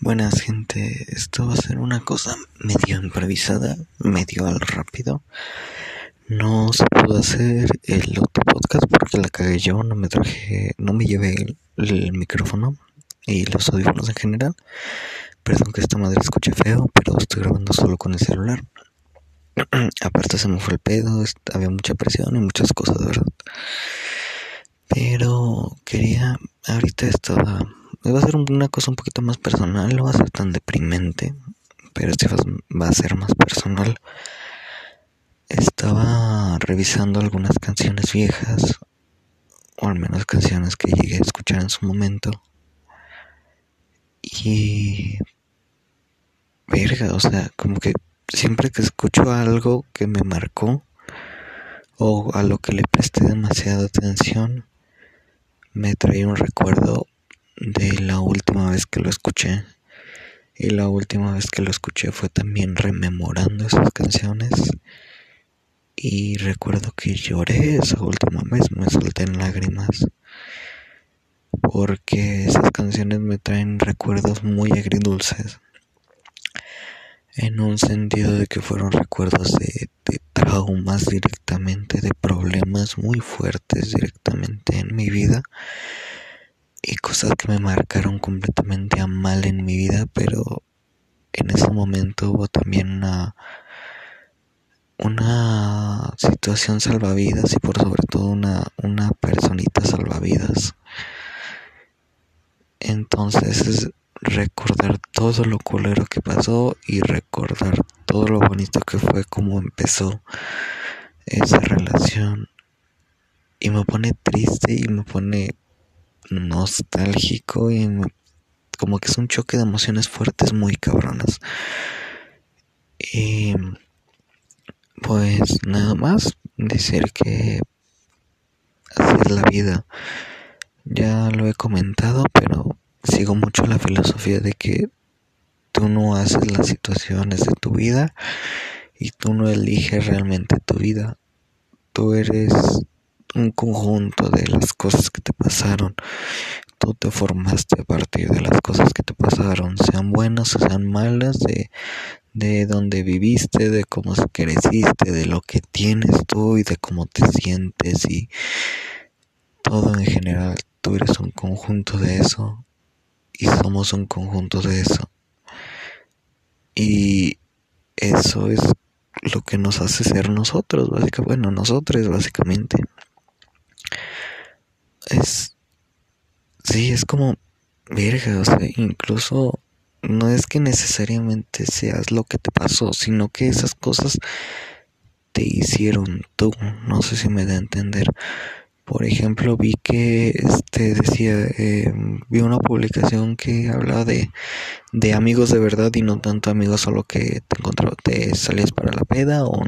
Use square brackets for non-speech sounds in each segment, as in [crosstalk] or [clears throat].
Buenas gente, esto va a ser una cosa medio improvisada, medio al rápido. No se pudo hacer el otro podcast porque la cagué yo, no me traje, no me llevé el, micrófono y los audífonos en general. Perdón que esta madre escuche feo, pero estoy grabando solo con el celular. [clears throat] Aparte se me fue el pedo, había mucha presión y muchas cosas, verdad. Pero quería, ahorita estaba va a ser una cosa un poquito más personal, no va a ser tan deprimente, pero este va a ser más personal. Estaba revisando algunas canciones viejas, o al menos canciones que llegué a escuchar en su momento. Y... Verga, o sea, como que siempre que escucho algo que me marcó, o a lo que le presté demasiada atención, me trae un recuerdo de la última vez que lo escuché. Y la última vez que lo escuché fue también rememorando esas canciones. Y recuerdo que lloré esa última vez, me solté en lágrimas. Porque esas canciones me traen recuerdos muy agridulces. En un sentido de que fueron recuerdos de, de traumas directamente, de problemas muy fuertes directamente en mi vida y cosas que me marcaron completamente a mal en mi vida, pero en ese momento hubo también una una situación salvavidas y por sobre todo una, una personita salvavidas. Entonces es recordar todo lo culero que pasó y recordar todo lo bonito que fue como empezó esa relación. Y me pone triste y me pone nostálgico y como que es un choque de emociones fuertes muy cabronas. Y pues nada más decir que así es la vida. Ya lo he comentado, pero sigo mucho la filosofía de que tú no haces las situaciones de tu vida y tú no eliges realmente tu vida. Tú eres un conjunto de las cosas que te pasaron. Tú te formaste a partir de las cosas que te pasaron, sean buenas o sean malas, de, de donde viviste, de cómo creciste, de lo que tienes tú y de cómo te sientes y todo en general. Tú eres un conjunto de eso y somos un conjunto de eso. Y eso es lo que nos hace ser nosotros, básicamente, bueno, nosotros básicamente es, sí, es como, verga, o sea, incluso no es que necesariamente seas lo que te pasó, sino que esas cosas te hicieron tú, no sé si me da a entender. Por ejemplo, vi que este decía, eh, vi una publicación que hablaba de, de amigos de verdad y no tanto amigos solo que te te salías para la peda o,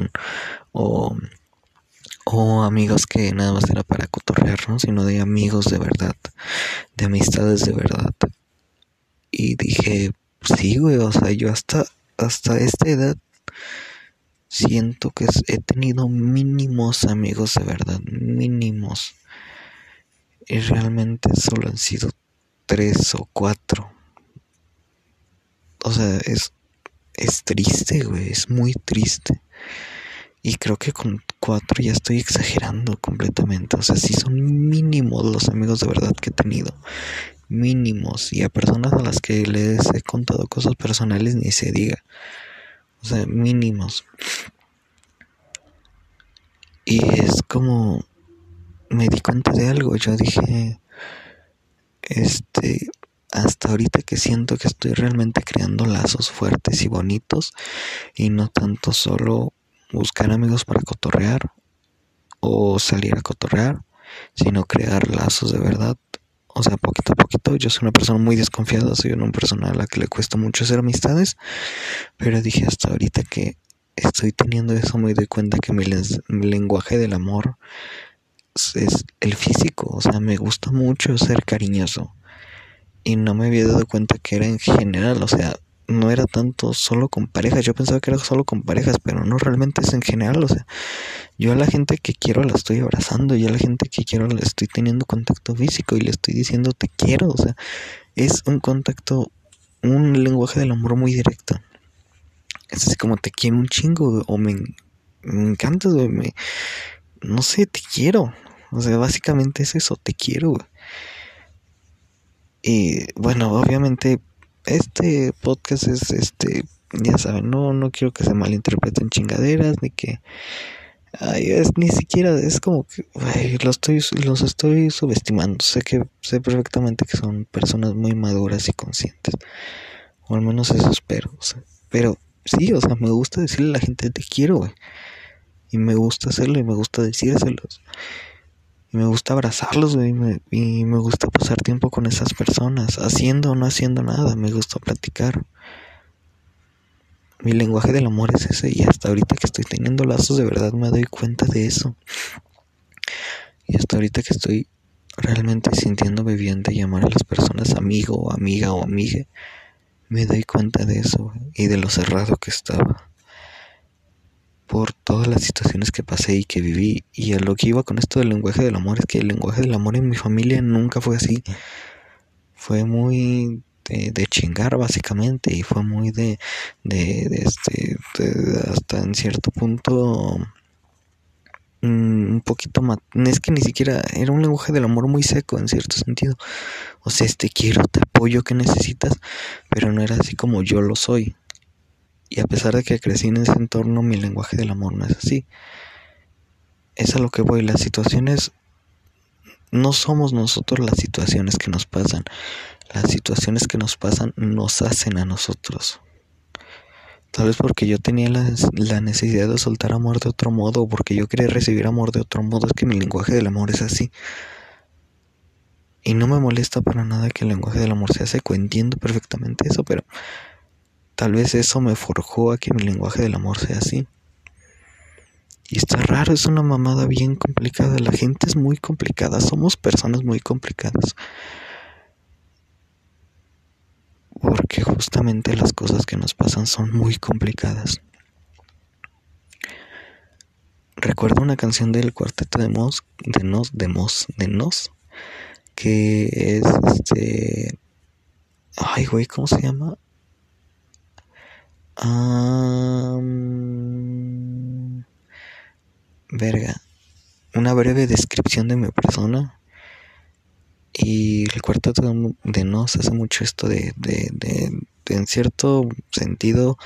o o amigos que nada más era para cotorrear, ¿no? Sino de amigos de verdad, de amistades de verdad. Y dije, sí, güey, o sea, yo hasta, hasta esta edad siento que he tenido mínimos amigos de verdad, mínimos. Y realmente solo han sido tres o cuatro. O sea, es, es triste, güey, es muy triste. Y creo que con cuatro ya estoy exagerando completamente. O sea, sí son mínimos los amigos de verdad que he tenido. Mínimos. Y a personas a las que les he contado cosas personales ni se diga. O sea, mínimos. Y es como... Me di cuenta de algo. Yo dije... Este... Hasta ahorita que siento que estoy realmente creando lazos fuertes y bonitos. Y no tanto solo buscar amigos para cotorrear o salir a cotorrear, sino crear lazos de verdad. O sea, poquito a poquito, yo soy una persona muy desconfiada, soy una persona a la que le cuesta mucho hacer amistades, pero dije hasta ahorita que estoy teniendo eso, me doy cuenta que mi, mi lenguaje del amor es el físico, o sea, me gusta mucho ser cariñoso. Y no me había dado cuenta que era en general, o sea, no era tanto solo con parejas. Yo pensaba que era solo con parejas, pero no realmente es en general. O sea, yo a la gente que quiero la estoy abrazando, y a la gente que quiero la estoy teniendo contacto físico y le estoy diciendo te quiero. O sea, es un contacto un lenguaje del amor muy directo. Es así como te quiero un chingo, o me, me encantas, Me, no sé, te quiero. O sea, básicamente es eso, te quiero, Y bueno, obviamente, este podcast es este. Ya saben, no, no quiero que se malinterpreten chingaderas, ni que Ay, es, ni siquiera es como que los estoy los estoy subestimando. Sé que sé perfectamente que son personas muy maduras y conscientes. O al menos eso espero. pero sí, o sea, me gusta decirle a la gente te quiero, güey. Y me gusta hacerlo y me gusta decírselos. Y me gusta abrazarlos, güey. y me gusta pasar tiempo con esas personas, haciendo o no haciendo nada. Me gusta platicar mi lenguaje del amor es ese y hasta ahorita que estoy teniendo lazos de verdad me doy cuenta de eso. Y hasta ahorita que estoy realmente sintiendo bien de llamar a las personas amigo o amiga o amiga, me doy cuenta de eso y de lo cerrado que estaba. Por todas las situaciones que pasé y que viví. Y a lo que iba con esto del lenguaje del amor es que el lenguaje del amor en mi familia nunca fue así. Fue muy de, chingar básicamente y fue muy de, de, este, hasta en cierto punto mm, un poquito más, es que ni siquiera era un lenguaje del amor muy seco en cierto sentido. O sea, este quiero, te apoyo que necesitas, pero no era así como yo lo soy. Y a pesar de que crecí en ese entorno, mi lenguaje del amor no es así. Es a lo que voy. Las situaciones no somos nosotros las situaciones que nos pasan. Las situaciones que nos pasan nos hacen a nosotros. Tal vez porque yo tenía la, necesidad de soltar amor de otro modo, o porque yo quería recibir amor de otro modo, es que mi lenguaje del amor es así. Y no me molesta para nada que el lenguaje del amor sea seco, entiendo perfectamente eso, pero tal vez eso me forjó a que mi lenguaje del amor sea así. Y está raro, es una mamada bien complicada. La gente es muy complicada, somos personas muy complicadas. Porque justamente las cosas que nos pasan son muy complicadas. Recuerdo una canción del cuarteto de Mos, de Nos, de Mos, de Nos, que es este. Ay, güey, ¿cómo se llama? Verga. Una breve descripción de mi persona. Y el cuarteto de Nos hace mucho esto de, de, de, en cierto sentido,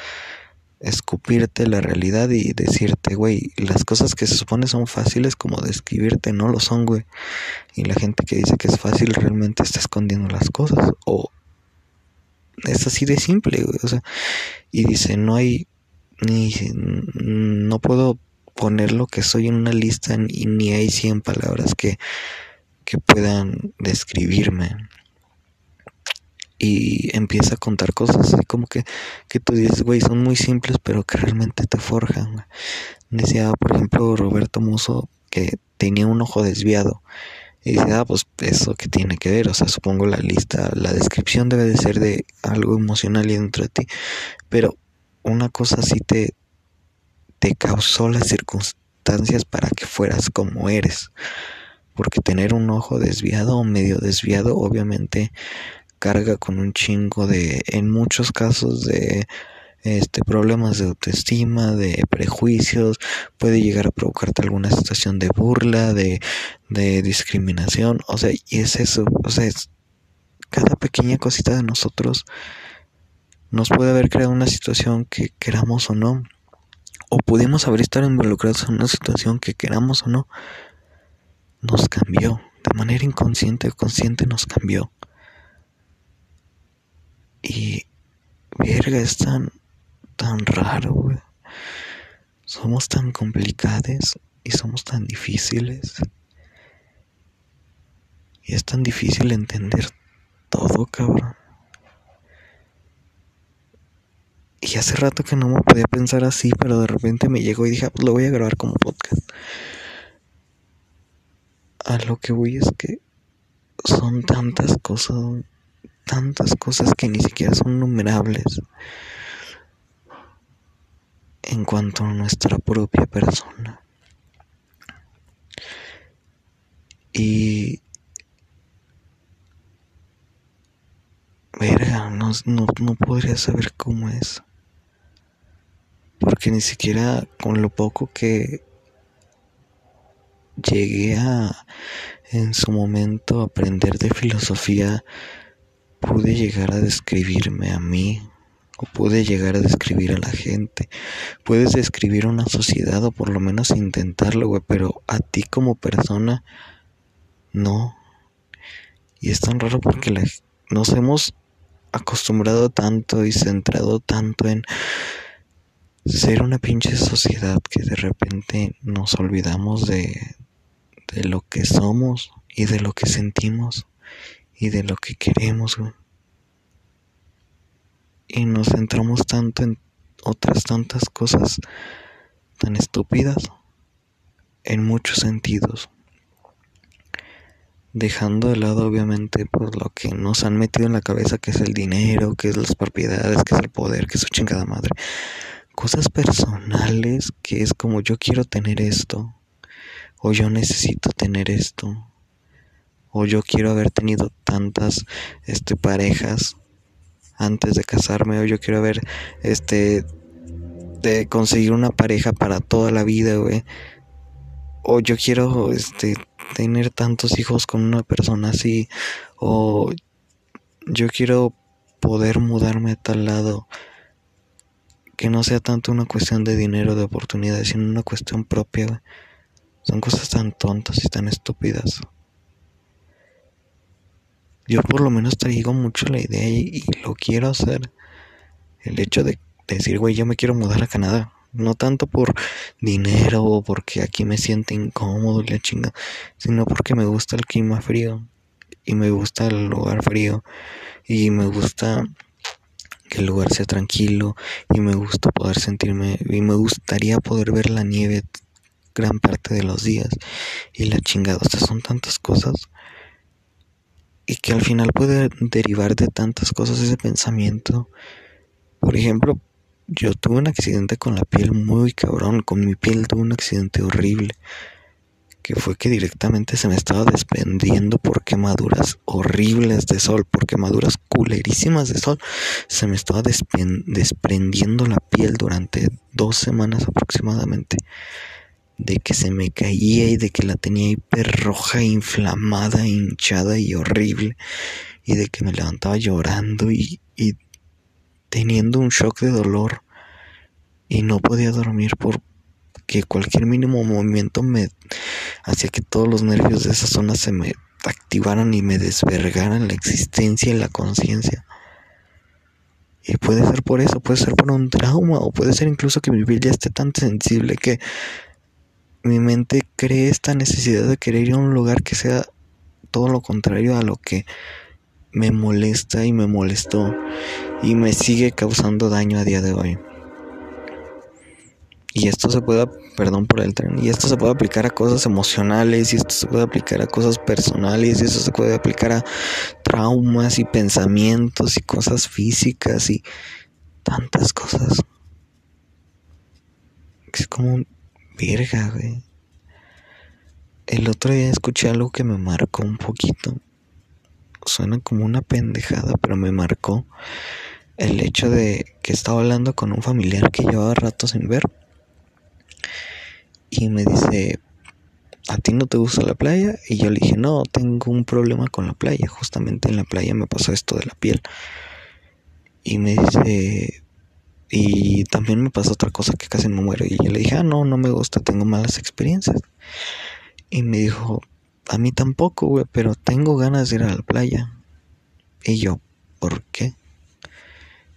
escupirte la realidad y decirte, güey, las cosas que se supone son fáciles como describirte no lo son, güey. Y la gente que dice que es fácil realmente está escondiendo las cosas. O es así de simple, güey. O sea, y dice, no hay, ni, no puedo poner lo que soy en una lista y ni hay 100 palabras que, que puedan describirme. Y empieza a contar cosas así como que, que tú dices, güey, son muy simples, pero que realmente te forjan. Decía, por ejemplo, Roberto Muso que tenía un ojo desviado. Y dice, ah, pues eso que tiene que ver. O sea, supongo la lista, la descripción debe de ser de algo emocional y dentro de ti. Pero una cosa sí te, te causó las circunstancias para que fueras como eres. Porque tener un ojo desviado o medio desviado obviamente carga con un chingo de, en muchos casos de este problemas de autoestima, de prejuicios, puede llegar a provocarte alguna situación de burla, de, de discriminación, o sea, y es eso, o sea, cada pequeña cosita de nosotros nos puede haber creado una situación que queramos o no, o pudimos haber estado involucrados en una situación que queramos o no, nos cambió, de manera inconsciente o consciente nos cambió. Y, verga, es tan, tan raro, güey. Somos tan complicados y somos tan difíciles. Y es tan difícil entender todo, cabrón. Y hace rato que no me podía pensar así, pero de repente me llegó y dije, ah, pues lo voy a grabar como podcast. A lo que voy es que son tantas cosas, tantas cosas que ni siquiera son numerables en cuanto a nuestra propia persona. Y verga, no, no, no podría saber cómo es. Porque ni siquiera con lo poco que llegué a en su momento aprender de filosofía, pude llegar a describirme a mí o pude llegar a describir a la gente. Puedes describir una sociedad o por lo menos intentarlo, güey, pero a ti como persona no. Y es tan raro porque nos hemos acostumbrado tanto y centrado tanto en ser una pinche sociedad que de repente nos olvidamos de, de lo que somos y de lo que sentimos y de lo que queremos. Güey y nos centramos tanto en otras tantas cosas tan estúpidas en muchos sentidos dejando de lado obviamente por lo que nos han metido en la cabeza que es el dinero, que es las propiedades, que es el poder, que es su chingada madre. Cosas personales que es como yo quiero tener esto, o yo necesito tener esto, o yo quiero haber tenido tantas este, parejas antes de casarme o yo quiero ver este de conseguir una pareja para toda la vida, güey. O yo quiero este tener tantos hijos con una persona así o yo quiero poder mudarme a tal lado que no sea tanto una cuestión de dinero, de oportunidades, sino una cuestión propia. Son cosas tan tontas y tan estúpidas yo por lo menos traigo mucho la idea y, lo quiero hacer. El hecho de decir, güey, yo me quiero mudar a Canadá. No tanto por dinero o porque aquí me siento incómodo y la chinga, sino porque me gusta el clima frío y me gusta el lugar frío y me gusta que el lugar sea tranquilo y me gusta poder sentirme y me gustaría poder ver la nieve gran parte de los días y la chingada, o sea, son tantas cosas y que al final puede derivar de tantas cosas ese pensamiento. Por ejemplo, yo tuve un accidente con la piel muy cabrón, con mi piel tuve un accidente horrible, que fue que directamente se me estaba desprendiendo por quemaduras horribles de sol, por quemaduras culerísimas de sol, se me estaba desprendiendo la piel durante dos semanas aproximadamente de que se me caía y de que la tenía hiper roja, inflamada, hinchada y horrible, y de que me levantaba llorando y, y teniendo un shock de dolor y no podía dormir porque cualquier mínimo movimiento me hacía que todos los nervios de esa zona se me activaran y me desvergaran la existencia y la conciencia. Y puede ser por eso, puede ser por un trauma, o puede ser incluso que mi piel ya esté tan sensible que mi mente cree esta necesidad de querer ir a un lugar que sea todo lo contrario a lo que me molesta y me molestó y me sigue causando daño a día de hoy. Y esto se puede, perdón por el tren, y esto se puede aplicar a cosas emocionales, y esto se puede aplicar a cosas personales, y esto se puede aplicar a traumas y pensamientos y cosas físicas y tantas cosas. Es como Verga, güey. El otro día escuché algo que me marcó un poquito. Suena como una pendejada, pero me marcó el hecho de que estaba hablando con un familiar que llevaba rato sin ver. Y me dice, ¿a ti no te gusta la playa? Y yo le dije, no, tengo un problema con la playa. Justamente en la playa me pasó esto de la piel. Y me dice, y también me pasó otra cosa que casi me muero. Y yo le dije, ah, no, no me gusta, tengo malas experiencias. Y me dijo, a mí tampoco, güey, pero tengo ganas de ir a la playa. Y yo, ¿por qué?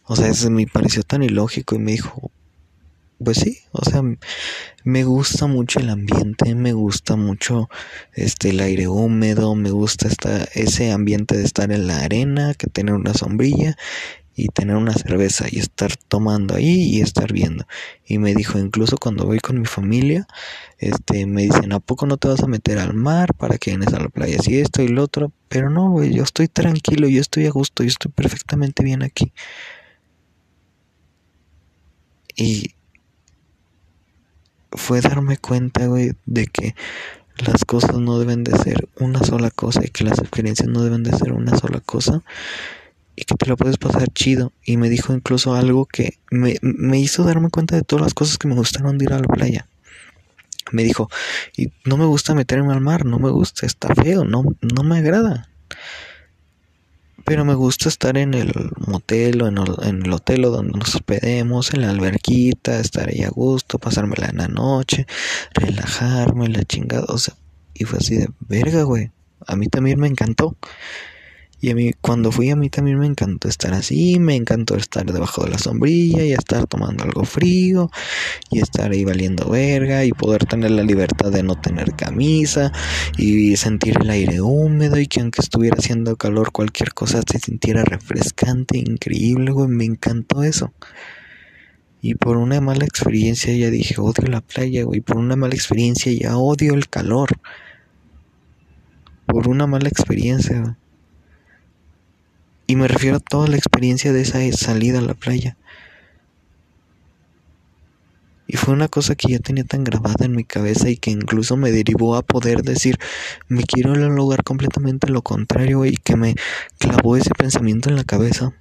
O sea, eso me pareció tan ilógico y me dijo, pues sí, o sea, me gusta mucho el ambiente, me gusta mucho este el aire húmedo, me gusta esta, ese ambiente de estar en la arena, que tener una sombrilla y tener una cerveza y estar tomando ahí y estar viendo. Y me dijo, incluso cuando voy con mi familia, este, me dicen, ¿a poco no te vas a meter al mar para que vienes a la playa? Si esto y lo otro, pero no, güey, yo estoy tranquilo, yo estoy a gusto, yo estoy perfectamente bien aquí. Y fue darme cuenta, güey, de que las cosas no deben de ser una sola cosa y que las experiencias no deben de ser una sola cosa y que te lo puedes pasar chido. Y me dijo incluso algo que me, me hizo darme cuenta de todas las cosas que me gustaron de ir a la playa. Me dijo, y no me gusta meterme al mar, no me gusta, está feo, no, no me agrada. Pero me gusta estar en el motel o en el, hotel o donde nos hospedemos, en la alberquita, estar ahí a gusto, pasármela en la noche, relajarme, la chingada. Y fue así de verga, güey. A mí también me encantó. Y a mí, cuando fui a mí también me encantó estar así, me encantó estar debajo de la sombrilla y estar tomando algo frío y estar ahí valiendo verga y poder tener la libertad de no tener camisa y sentir el aire húmedo y que aunque estuviera haciendo calor cualquier cosa se sintiera refrescante, increíble, güey, me encantó eso. Y por una mala experiencia ya dije, odio la playa, güey, por una mala experiencia ya odio el calor. Por una mala experiencia. Y me refiero a toda la experiencia de esa salida a la playa. Y fue una cosa que ya tenía tan grabada en mi cabeza y que incluso me derivó a poder decir, me quiero ir a un lugar completamente lo contrario y que me clavó ese pensamiento en la cabeza.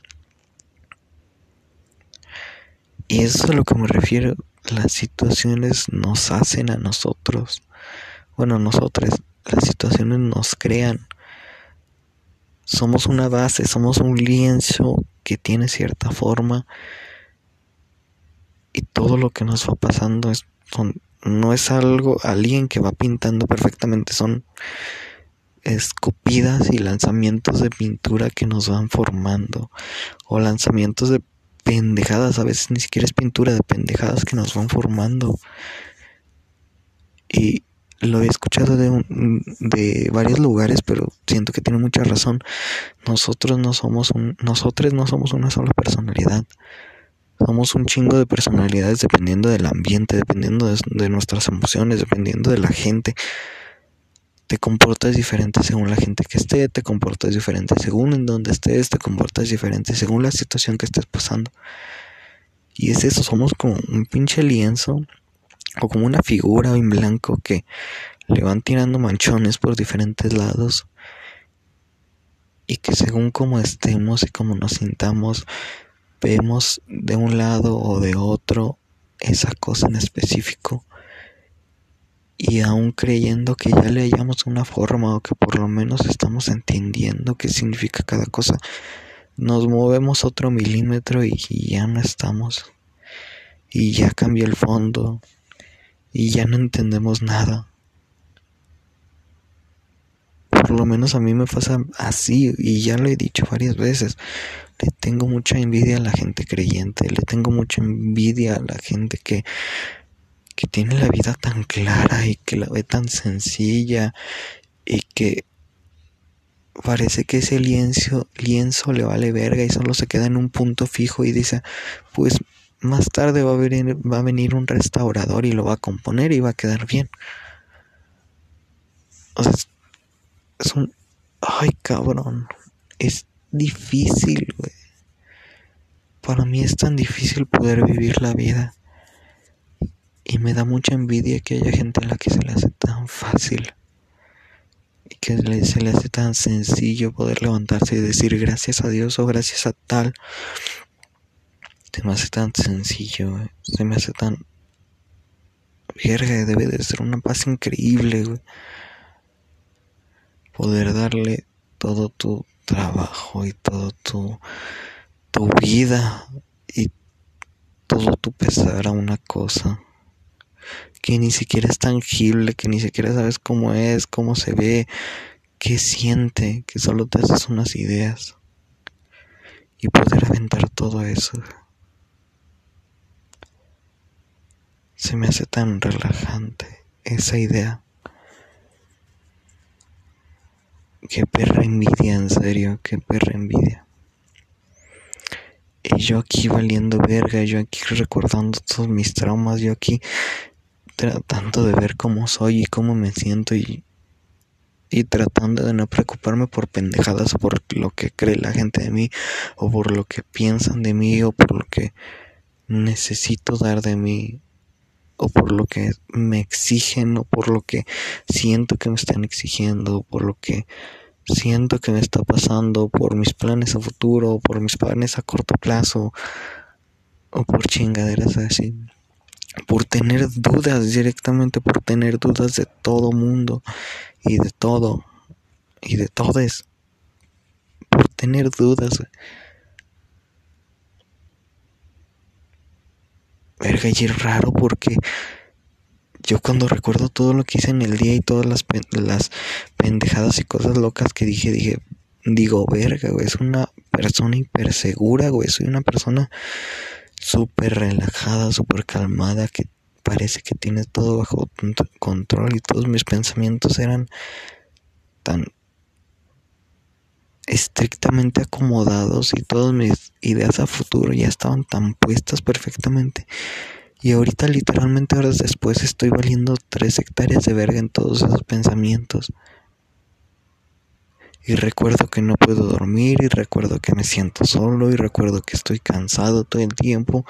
Y eso es a lo que me refiero. Las situaciones nos hacen a nosotros. Bueno, nosotros. Las situaciones nos crean somos una base, somos un lienzo que tiene cierta forma y todo lo que nos va pasando es, no es algo, alguien que va pintando perfectamente, son escupidas y lanzamientos de pintura que nos van formando o lanzamientos de pendejadas, a veces ni siquiera es pintura de pendejadas que nos van formando. Y lo he escuchado de, de varios lugares, pero siento que tiene mucha razón. Nosotros no somos un, nosotros no somos una sola personalidad. Somos un chingo de personalidades dependiendo del ambiente, dependiendo de, nuestras emociones, dependiendo de la gente. Te comportas diferente según la gente que esté, te comportas diferente según en donde estés, te comportas diferente según la situación que estés pasando. Y es eso, somos como un pinche lienzo o como una figura en blanco que le van tirando manchones por diferentes lados y que según como estemos y como nos sintamos vemos de un lado o de otro esa cosa en específico y aún creyendo que ya le hallamos una forma o que por lo menos estamos entendiendo qué significa cada cosa, nos movemos otro milímetro y ya no estamos. Y ya cambió el fondo y ya no entendemos nada. Por lo menos a mí me pasa así y ya lo he dicho varias veces. Le tengo mucha envidia a la gente creyente, le tengo mucha envidia a la gente que, que tiene la vida tan clara y que la ve tan sencilla y que parece que ese lienzo, lienzo le vale verga y solo se queda en un punto fijo y dice, pues más tarde va a, venir, va a venir un restaurador y lo va a componer y va a quedar bien. O sea, es, un... Ay, cabrón. Es difícil, güey. Para mí es tan difícil poder vivir la vida. Y me da mucha envidia que haya gente a la que se le hace tan fácil. Y que se le hace tan sencillo poder levantarse y decir gracias a Dios o gracias a tal se me hace tan sencillo, Se me hace tan... Verga, debe de ser una paz increíble, güey. Poder darle todo tu trabajo y todo tu, tu vida y todo tu pesar a una cosa que ni siquiera es tangible, que ni siquiera sabes cómo es, cómo se ve, qué siente, que solo te haces unas ideas y poder aventar todo eso. Se me hace tan relajante esa idea. Qué perra envidia, en serio, qué perra envidia. Y yo aquí valiendo verga, yo aquí recordando todos mis traumas, yo aquí tratando de ver cómo soy y cómo me siento y, y tratando de no preocuparme por pendejadas por lo que cree la gente de mí o por lo que piensan de mí o por lo que necesito dar de mí o por lo que me exigen o por lo que siento que me están exigiendo o por lo que siento que me está pasando por mis planes a futuro, por mis planes a corto plazo, o por chingaderas así. Por tener dudas directamente, por tener dudas de todo mundo y de todo y de todos. Por tener dudas. Verga, y es raro porque yo cuando recuerdo todo lo que hice en el día y todas las, las pendejadas y cosas locas que dije, dije, digo, verga, güey, es una persona hiper segura, güey, soy una persona súper relajada, súper calmada, que parece que tiene todo bajo control y todos mis pensamientos eran tan estrictamente acomodados y todas mis ideas a futuro ya estaban tan puestas perfectamente y ahorita literalmente horas después estoy valiendo tres hectáreas de verga en todos esos pensamientos. Y recuerdo que no puedo dormir y recuerdo que me siento solo y recuerdo que estoy cansado todo el tiempo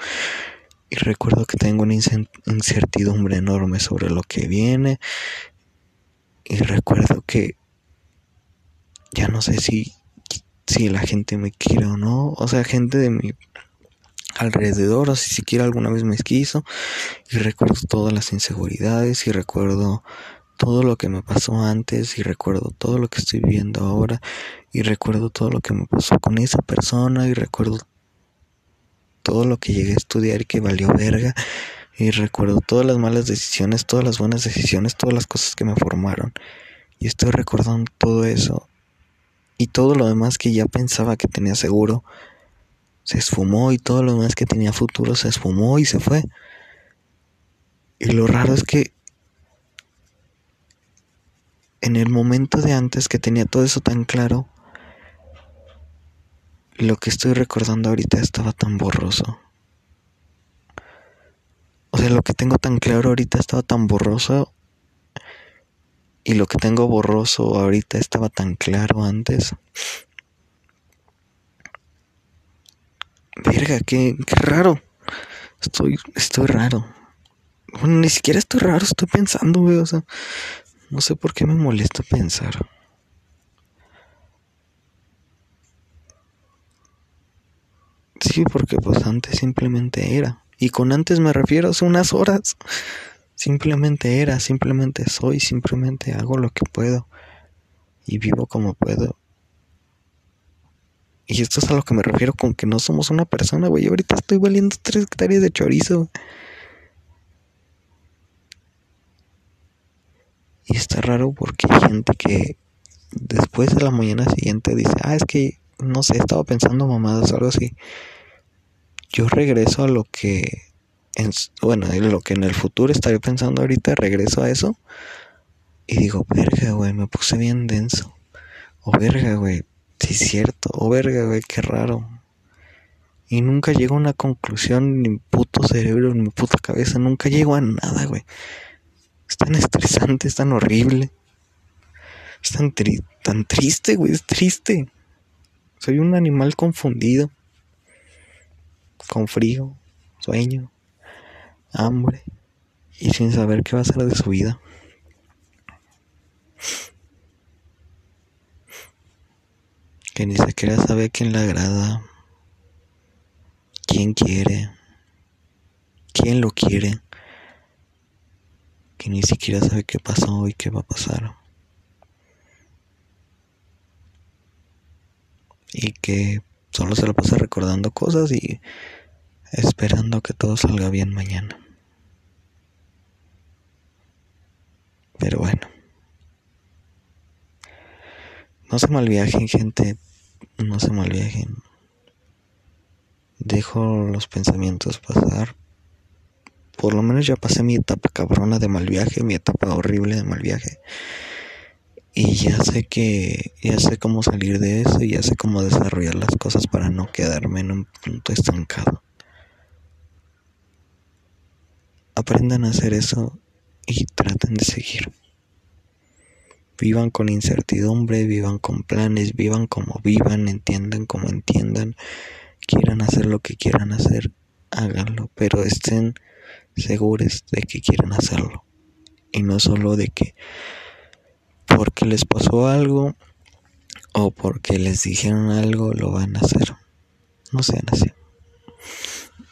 y recuerdo que tengo una incertidumbre enorme sobre lo que viene y recuerdo que ya no sé si si la gente me quiere o no, o sea, gente de mi alrededor, o si siquiera alguna vez me quiso, y recuerdo todas las inseguridades, y recuerdo todo lo que me pasó antes, y recuerdo todo lo que estoy viviendo ahora, y recuerdo todo lo que me pasó con esa persona, y recuerdo todo lo que llegué a estudiar y que valió verga, y recuerdo todas las malas decisiones, todas las buenas decisiones, todas las cosas que me formaron, y estoy recordando todo eso, y todo lo demás que ya pensaba que tenía seguro, se esfumó y todo lo demás que tenía futuro se esfumó y se fue. Y lo raro es que en el momento de antes que tenía todo eso tan claro, lo que estoy recordando ahorita estaba tan borroso. O sea, lo que tengo tan claro ahorita estaba tan borroso y lo que tengo borroso ahorita estaba tan claro antes. Verga, qué, qué raro. Estoy, estoy raro. Bueno, ni siquiera estoy raro, estoy pensando, güey. O sea, no sé por qué me molesta pensar. Sí, porque pues antes simplemente era. Y con antes me refiero a hace unas horas. Simplemente era, simplemente soy, simplemente hago lo que puedo. Y vivo como puedo. Y esto es a lo que me refiero con que no somos una persona, güey. Ahorita estoy valiendo tres hectáreas de chorizo. Y está raro porque hay gente que después de la mañana siguiente dice, ah, es que, no sé, estaba pensando mamadas o algo así. Yo regreso a lo que, en, bueno, lo que en el futuro estaré pensando ahorita, regreso a eso. Y digo, verga, güey, me puse bien denso. O verga, güey, Sí, es cierto. O verga, güey, qué raro. Y nunca llego a una conclusión en mi puto cerebro, en mi puta cabeza. Nunca llego a nada, güey. Es tan estresante, es tan horrible. Es tan, tan triste, güey, es triste. Soy un animal confundido. Con frío, sueño, hambre. Y sin saber qué va a ser de su vida. que ni siquiera sabe quién le agrada, quién quiere, quién lo quiere, que ni siquiera sabe qué pasó y qué va a pasar. Y que solo se lo pasa recordando cosas y esperando que todo salga bien mañana. Pero bueno. No se malviajen, gente no se malviajen. Dejo los pensamientos pasar. Por lo menos ya pasé mi etapa cabrona de mal viaje, mi etapa horrible de mal viaje. Y ya sé que, ya sé cómo salir de eso y ya sé cómo desarrollar las cosas para no quedarme en un punto estancado. Aprendan a hacer eso y traten de seguir. Vivan con incertidumbre, vivan con planes, vivan como vivan, entiendan como entiendan, quieran hacer lo que quieran hacer, háganlo, pero estén seguros de que quieran hacerlo. Y no solo de que porque les pasó algo o porque les dijeron algo lo van a hacer. No sean así.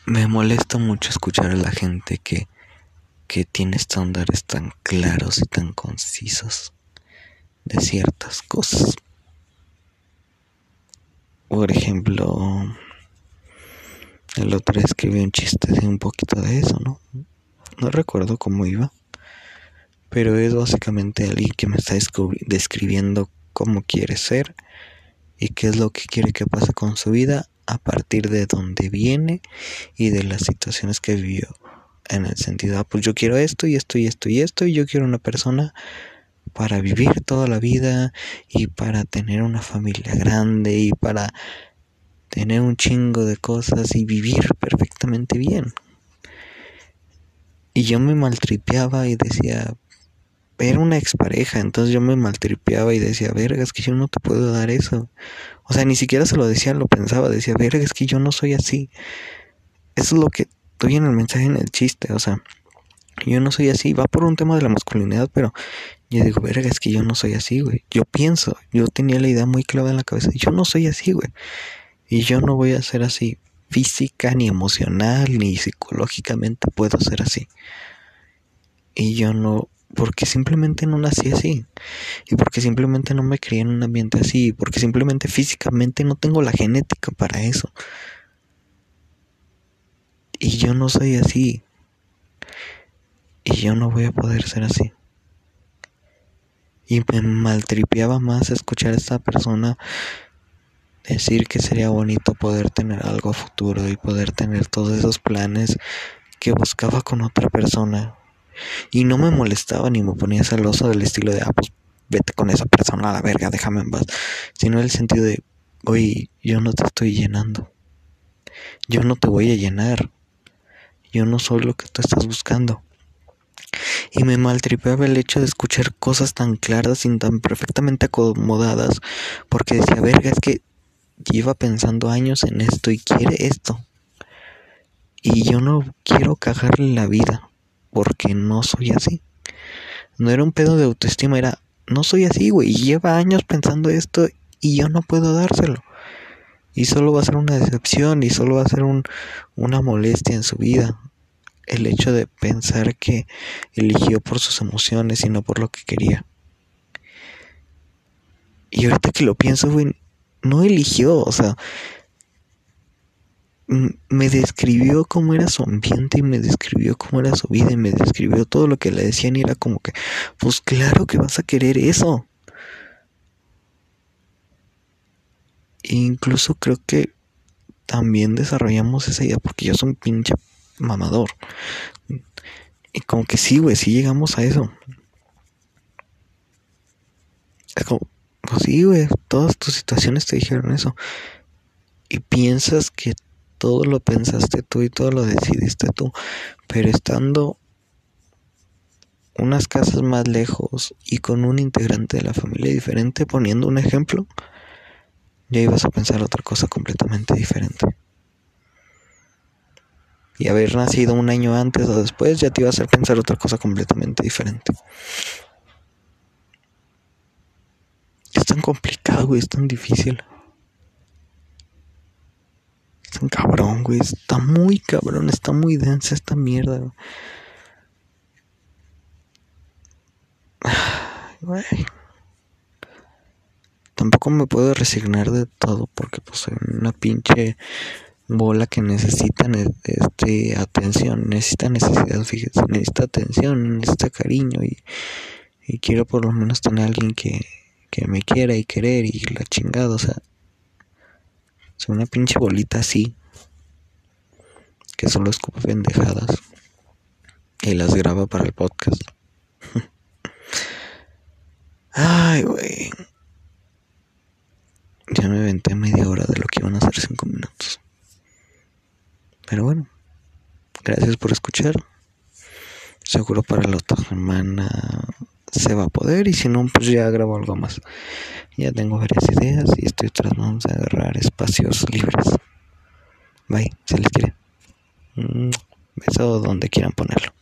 Me molesta mucho escuchar a la gente que, que tiene estándares tan claros y tan concisos de ciertas cosas. Por ejemplo, el otro escribí un chiste de un poquito de eso, ¿no? No recuerdo cómo iba, pero es básicamente alguien que me está describiendo cómo quiere ser y qué es lo que quiere que pase con su vida a partir de dónde viene y de las situaciones que vivió. En el sentido, ah, pues yo quiero esto y esto y esto y esto y yo quiero una persona para vivir toda la vida y para tener una familia grande y para tener un chingo de cosas y vivir perfectamente bien. Y yo me maltripeaba y decía, era una expareja, entonces yo me maltripeaba y decía, verga, es que yo no te puedo dar eso. O sea, ni siquiera se lo decía, lo pensaba, decía, verga, es que yo no soy así. Eso es lo que estoy en el mensaje, en el chiste, o sea, yo no soy así, va por un tema de la masculinidad, pero yo digo, verga, es que yo no soy así, güey. Yo pienso, yo tenía la idea muy clara en la cabeza, yo no soy así, güey. Y yo no voy a ser así, física, ni emocional, ni psicológicamente puedo ser así. Y yo no porque simplemente no nací así y porque simplemente no me crié en un ambiente así, porque simplemente físicamente no tengo la genética para eso. Y yo no soy así. Y yo no voy a poder ser así. Y me maltripeaba más escuchar a esta persona decir que sería bonito poder tener algo a futuro y poder tener todos esos planes que buscaba con otra persona y no me molestaba ni me ponía celoso del estilo de, ah, pues vete con esa persona a la verga, déjame en paz. Sino el sentido de, oye, yo no te estoy llenando. Yo no te voy a llenar. Yo no soy lo que tú estás buscando. Y me maltripeaba el hecho de escuchar cosas tan claras y tan perfectamente acomodadas. Porque decía, verga, es que lleva pensando años en esto y quiere esto. Y yo no quiero cagarle la vida porque no soy así. No era un pedo de autoestima, era, no soy así, güey. Lleva años pensando esto y yo no puedo dárselo. Y solo va a ser una decepción y solo va a ser un, una molestia en su vida. El hecho de pensar que eligió por sus emociones y no por lo que quería. Y ahorita que lo pienso, güey, no eligió, o sea, me describió cómo era su ambiente y me describió cómo era su vida y me describió todo lo que le decían y era como que, pues claro que vas a querer eso. E incluso creo que también desarrollamos esa idea porque yo soy un pinche mamador. Y como que sí, güey, sí llegamos a eso. Es como, pues sí, güey, todas tus situaciones te dijeron eso. Y piensas que todo lo pensaste tú y todo lo decidiste tú, pero estando unas casas más lejos y con un integrante de la familia diferente, poniendo un ejemplo, ya ibas a pensar otra cosa completamente diferente. Y haber nacido un año antes o después ya te ibas a hacer pensar otra cosa completamente diferente. Es tan complicado, y es tan difícil un cabrón, güey. Está muy cabrón, está muy densa esta mierda, [sighs] güey. Tampoco me puedo resignar de todo porque pues soy una pinche bola que necesita este atención, necesita necesidad, fíjese, necesita atención, necesita cariño y, y quiero por lo menos tener a alguien que, que me quiera y querer y la chingada, o sea, soy una pinche bolita así. Que solo escupe pendejadas. Y las graba para el podcast. [laughs] Ay, güey. Ya me inventé media hora de lo que iban a hacer cinco minutos. Pero bueno. Gracias por escuchar. Seguro para la otra semana se va a poder y si no, pues ya grabo algo más. Ya tengo varias ideas y estoy tratando de agarrar espacios libres. Bye, se les quiere. beso donde quieran ponerlo.